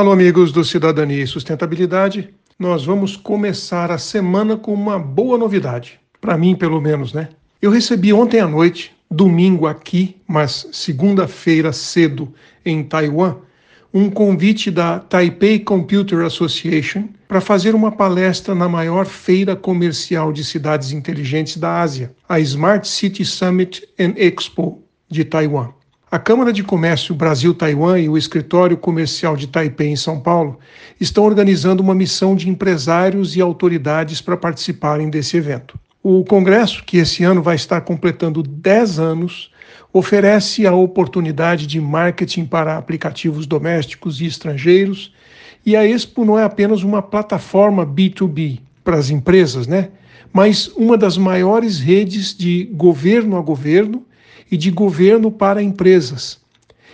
Alô, amigos do Cidadania e Sustentabilidade. Nós vamos começar a semana com uma boa novidade. Para mim, pelo menos, né? Eu recebi ontem à noite, domingo aqui, mas segunda-feira cedo em Taiwan, um convite da Taipei Computer Association para fazer uma palestra na maior feira comercial de cidades inteligentes da Ásia, a Smart City Summit and Expo de Taiwan. A Câmara de Comércio Brasil-Taiwan e o Escritório Comercial de Taipei, em São Paulo, estão organizando uma missão de empresários e autoridades para participarem desse evento. O Congresso, que esse ano vai estar completando 10 anos, oferece a oportunidade de marketing para aplicativos domésticos e estrangeiros, e a Expo não é apenas uma plataforma B2B para as empresas, né? mas uma das maiores redes de governo a governo e de governo para empresas,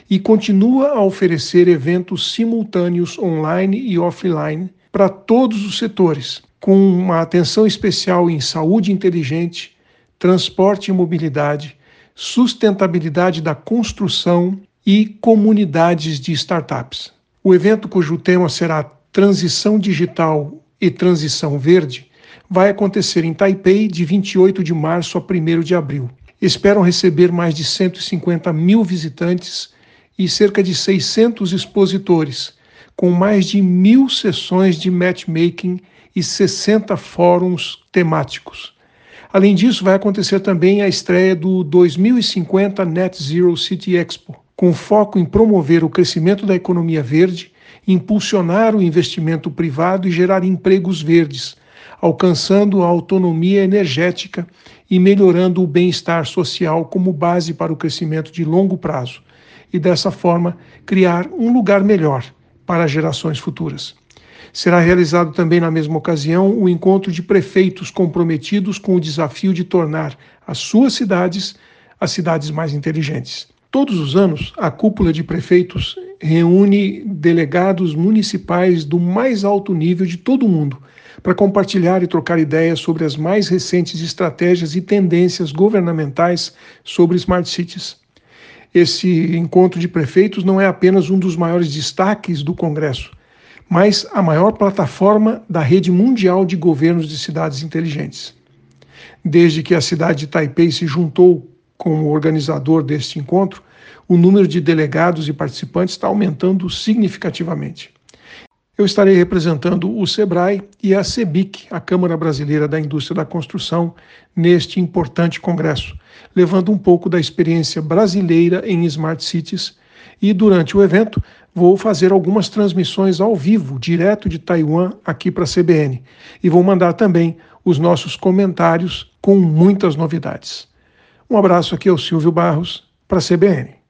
e continua a oferecer eventos simultâneos online e offline para todos os setores, com uma atenção especial em saúde inteligente, transporte e mobilidade, sustentabilidade da construção e comunidades de startups. O evento, cujo tema será Transição Digital e Transição Verde, vai acontecer em Taipei de 28 de março a 1 de abril esperam receber mais de 150 mil visitantes e cerca de 600 expositores, com mais de mil sessões de matchmaking e 60 fóruns temáticos. Além disso, vai acontecer também a estreia do 2050 Net Zero City Expo, com foco em promover o crescimento da economia verde, impulsionar o investimento privado e gerar empregos verdes, alcançando a autonomia energética e melhorando o bem-estar social como base para o crescimento de longo prazo, e dessa forma criar um lugar melhor para gerações futuras. Será realizado também na mesma ocasião o encontro de prefeitos comprometidos com o desafio de tornar as suas cidades as cidades mais inteligentes. Todos os anos, a cúpula de prefeitos reúne delegados municipais do mais alto nível de todo o mundo para compartilhar e trocar ideias sobre as mais recentes estratégias e tendências governamentais sobre smart cities. Esse encontro de prefeitos não é apenas um dos maiores destaques do Congresso, mas a maior plataforma da rede mundial de governos de cidades inteligentes. Desde que a cidade de Taipei se juntou como organizador deste encontro, o número de delegados e participantes está aumentando significativamente. Eu estarei representando o SEBRAE e a CEBIC, a Câmara Brasileira da Indústria da Construção, neste importante congresso, levando um pouco da experiência brasileira em Smart Cities. E durante o evento, vou fazer algumas transmissões ao vivo, direto de Taiwan, aqui para a CBN. E vou mandar também os nossos comentários com muitas novidades. Um abraço aqui ao Silvio Barros, para a CBN.